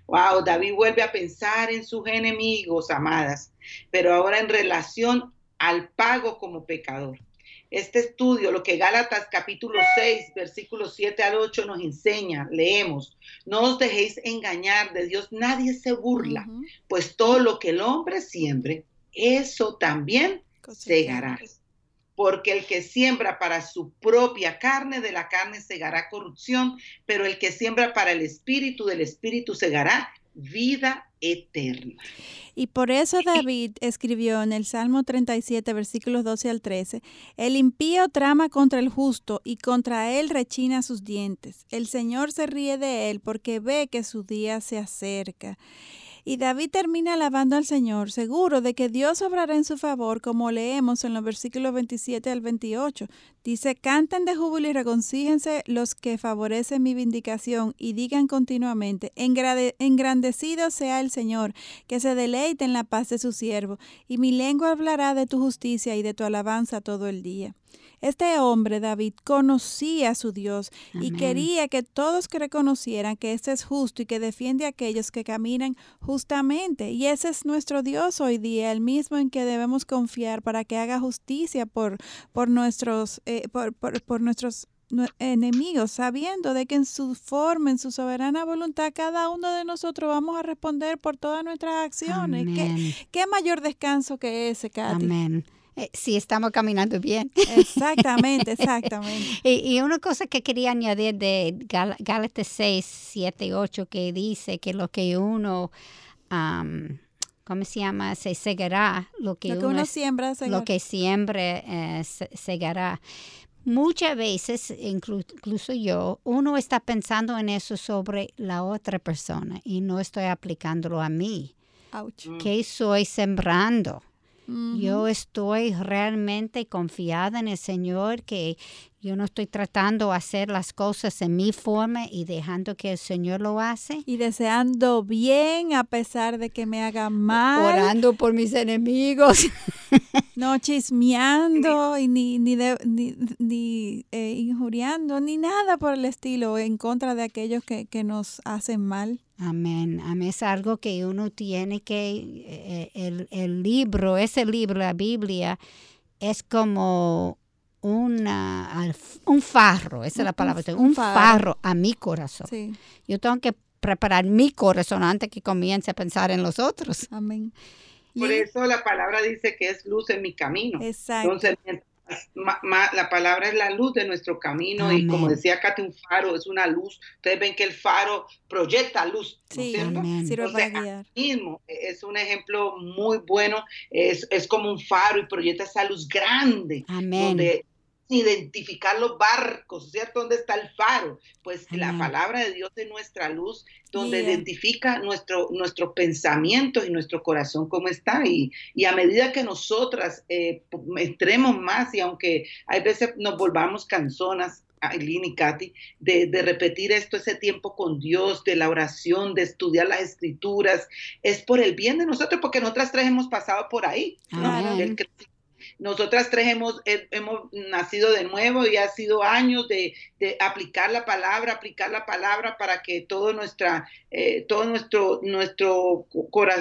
Wow, David vuelve a pensar en sus enemigos, amadas, pero ahora en relación al pago como pecador. Este estudio, lo que Gálatas capítulo 6, versículos 7 al 8 nos enseña, leemos, no os dejéis engañar, de Dios nadie se burla, pues todo lo que el hombre siembre, eso también segará. Porque el que siembra para su propia carne, de la carne segará corrupción, pero el que siembra para el espíritu, del espíritu segará vida eterna. Y por eso David escribió en el Salmo 37, versículos 12 al 13, El impío trama contra el justo y contra él rechina sus dientes. El Señor se ríe de él porque ve que su día se acerca. Y David termina alabando al Señor, seguro de que Dios obrará en su favor, como leemos en los versículos 27 al 28. Dice, canten de júbilo y reconcíjense los que favorecen mi vindicación y digan continuamente, engrandecido sea el Señor, que se deleite en la paz de su siervo, y mi lengua hablará de tu justicia y de tu alabanza todo el día. Este hombre, David, conocía a su Dios y quería que todos reconocieran que este es justo y que defiende a aquellos que caminan justamente. Y ese es nuestro Dios hoy día, el mismo en que debemos confiar para que haga justicia por, por nuestros, eh, por, por, nuestros enemigos, sabiendo de que en su forma, en su soberana voluntad, cada uno de nosotros vamos a responder por todas nuestras acciones. ¿Qué, ¿Qué, mayor descanso que ese, Katy? Amén. Eh, si estamos caminando bien. Exactamente, exactamente. y, una cosa que quería añadir de Gálatas 6, 7 8, que dice que lo que uno, ¿cómo se llama? Se segará. Lo que, uno, siembra, Lo que siembre eh, segará. Muchas veces, incluso yo, uno está pensando en eso sobre la otra persona y no estoy aplicándolo a mí. Ouch. ¿Qué estoy sembrando? Yo estoy realmente confiada en el Señor que yo no estoy tratando de hacer las cosas en mi forma y dejando que el Señor lo hace. Y deseando bien a pesar de que me haga mal. Orando por mis enemigos. no chismeando y ni, ni, ni, eh, injuriando, ni nada por el estilo en contra de aquellos que, que nos hacen mal. Amén. Amén. Es algo que uno tiene que, eh, el, el, libro, ese libro, la Biblia, es como una, un farro, esa es la palabra, un, farro. a mi corazón. Yo tengo que preparar mi corazón antes que comience a pensar en los otros. Amén. Por eso la palabra dice que es luz en mi camino. Exacto. Entonces, la palabra es la luz de nuestro camino y como decía Katy, un faro es una luz. Ustedes ven que el faro proyecta luz. Sí, Sirve mismo es un ejemplo muy bueno. Es, es, como un faro y proyecta esa luz grande. Amén identificar los barcos, ¿cierto? ¿Dónde está el faro? Pues la palabra de Dios es nuestra luz, donde identifica nuestro, nuestros pensamientos y nuestro corazón cómo está. Y, y a medida que nosotras eh, entremos más y aunque hay veces nos volvamos canzonas, Aileen y Katy, de, de, repetir esto, ese tiempo con Dios, de la oración, de estudiar las escrituras, es por el bien de nosotros, porque nosotras tres hemos pasado por ahí. Nosotras tres hemos, hemos nacido de nuevo y ha sido años de, aplicar la palabra, aplicar la palabra para que todo nuestra, eh, todo nuestro, nuestro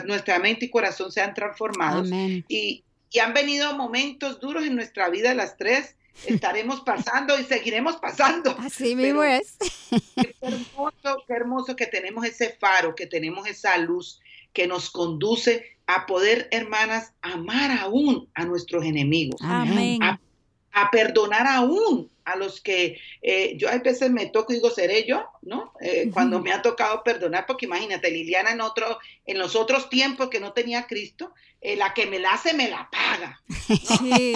nuestra mente y corazón sean transformados. Y, y han venido momentos duros en nuestra vida las tres estaremos pasando y seguiremos pasando. Así mismo es. Qué hermoso, qué hermoso que tenemos ese faro, que tenemos esa luz que nos conduce a poder, hermanas, amar aún a nuestros enemigos. Amén. A, a perdonar aún a los que eh, yo a veces me toco y digo, seré yo, ¿no? Eh, cuando me ha tocado perdonar, porque imagínate, Liliana en otro, en los otros tiempos que no tenía Cristo, eh, la que me la hace me la paga. Sí.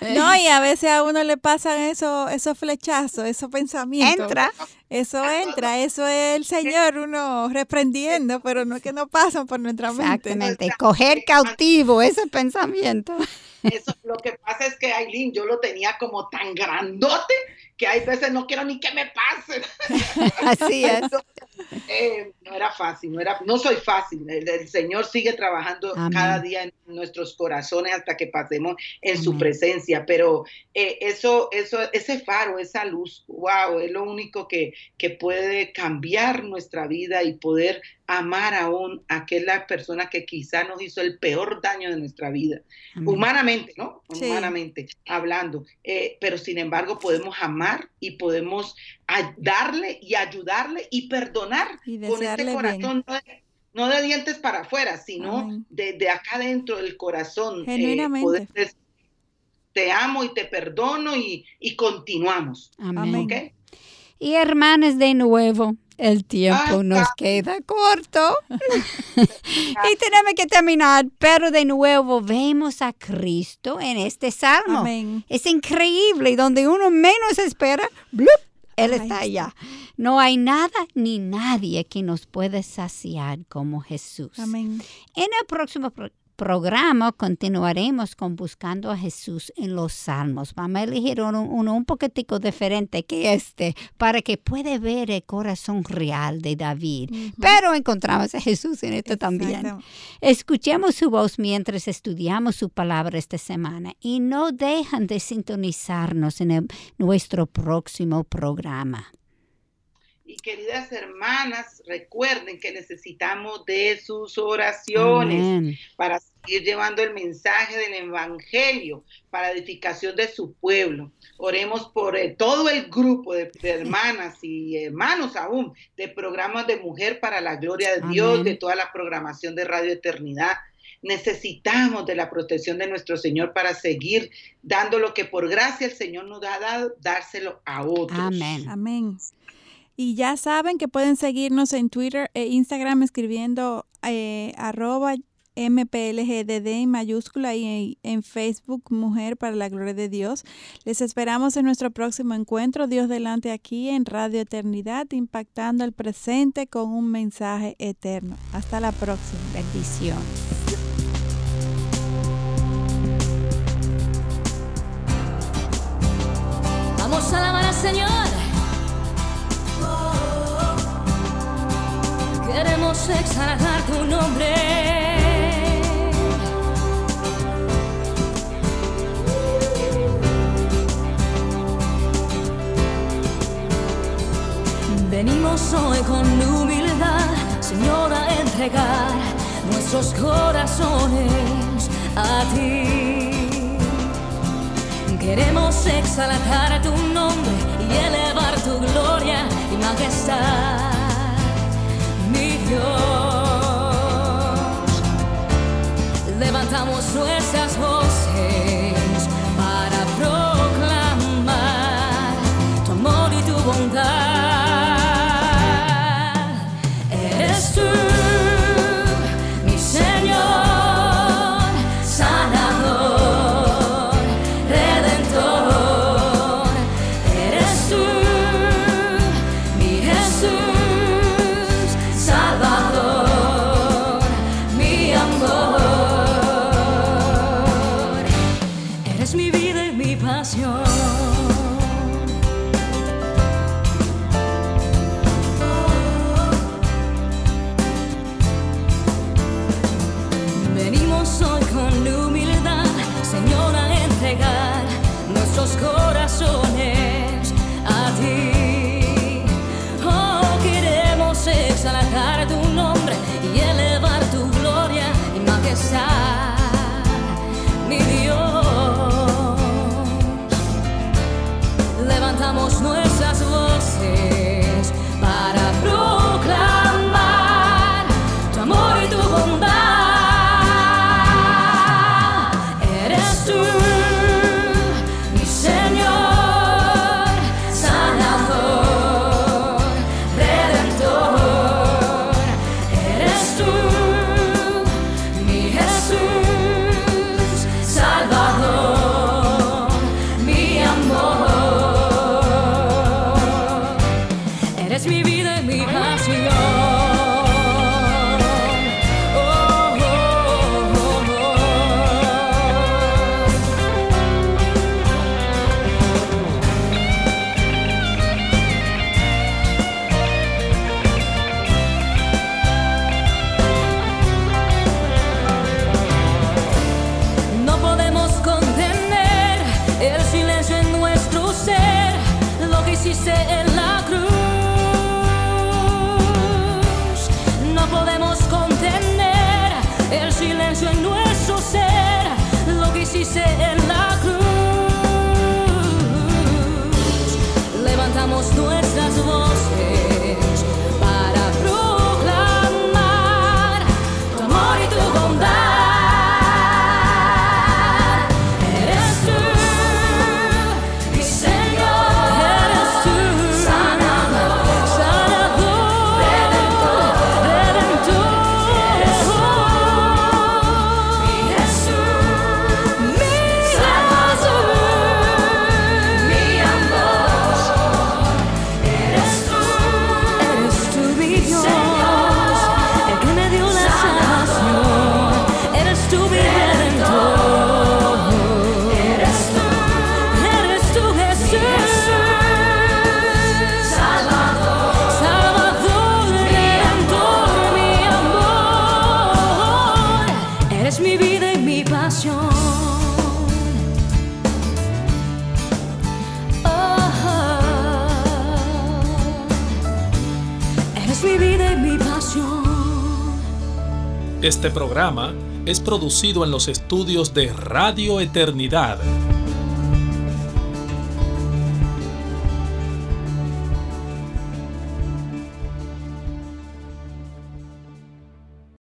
no, y a veces a uno le pasan eso, esos flechazos, esos pensamientos. Entra. Eso entra, eso es el Señor, uno reprendiendo, pero no es que no pasan por nuestra mente. Exactamente, coger cautivo ese pensamiento. Eso, lo que pasa es que Aileen, yo lo tenía como tan grandote que hay veces no quiero ni que me pasen. Así es. Eh, no era fácil, no era, no soy fácil. El, Señor sigue trabajando cada día en nuestros corazones hasta que pasemos en su presencia. Pero eh, eso, eso, ese faro, esa luz, wow, es lo único que, que puede cambiar nuestra vida y poder amar aún a aquella persona que quizá nos hizo el peor daño de nuestra vida, humanamente, ¿no? Humanamente hablando. Eh, pero sin embargo podemos amar y podemos darle y ayudarle y perdonar con este corazón. No de, dientes para afuera, sino de, acá dentro del corazón. Eh, Genuinamente. te amo y te perdono y, continuamos. Amén. Y hermanos, de nuevo, el tiempo nos queda corto y tenemos que terminar, pero de nuevo vemos a Cristo en este salmo. Es increíble y donde uno menos espera, Él está allá. No hay nada ni nadie que nos pueda saciar como Jesús. En el próximo programa continuaremos con Buscando a Jesús en los Salmos. Vamos a elegir uno, un poquitico diferente que este para que pueda ver el corazón real de David. Pero encontramos a Jesús en esto también. Escuchemos su voz mientras estudiamos su palabra esta semana y no dejan de sintonizarnos en nuestro próximo programa. Y queridas hermanas, recuerden que necesitamos de sus oraciones para seguir llevando el mensaje del Evangelio para edificación de su pueblo. Oremos por eh, todo el grupo de, hermanas y hermanos aún de programas de mujer para la gloria de Dios, de toda la programación de Radio Eternidad. Necesitamos de la protección de nuestro Señor para seguir dando lo que por gracia el Señor nos ha dado, dárselo a otros. Amén. Amén. Y ya saben que pueden seguirnos en Twitter e Instagram escribiendo eh, arroba MPLGDD en mayúscula y en Facebook Mujer para la Gloria de Dios. Les esperamos en nuestro próximo encuentro, Dios delante aquí en Radio Eternidad, impactando el presente con un mensaje eterno. Hasta la próxima. Bendición. Vamos a alabar al Señor. queremos exaltar tu nombre. Venimos hoy con humildad, Señor, a entregar nuestros corazones a ti. Queremos exaltar tu nombre y elevar tu gloria y majestad. Dios. Levantamos nuestras voces es producido en los estudios de Radio Eternidad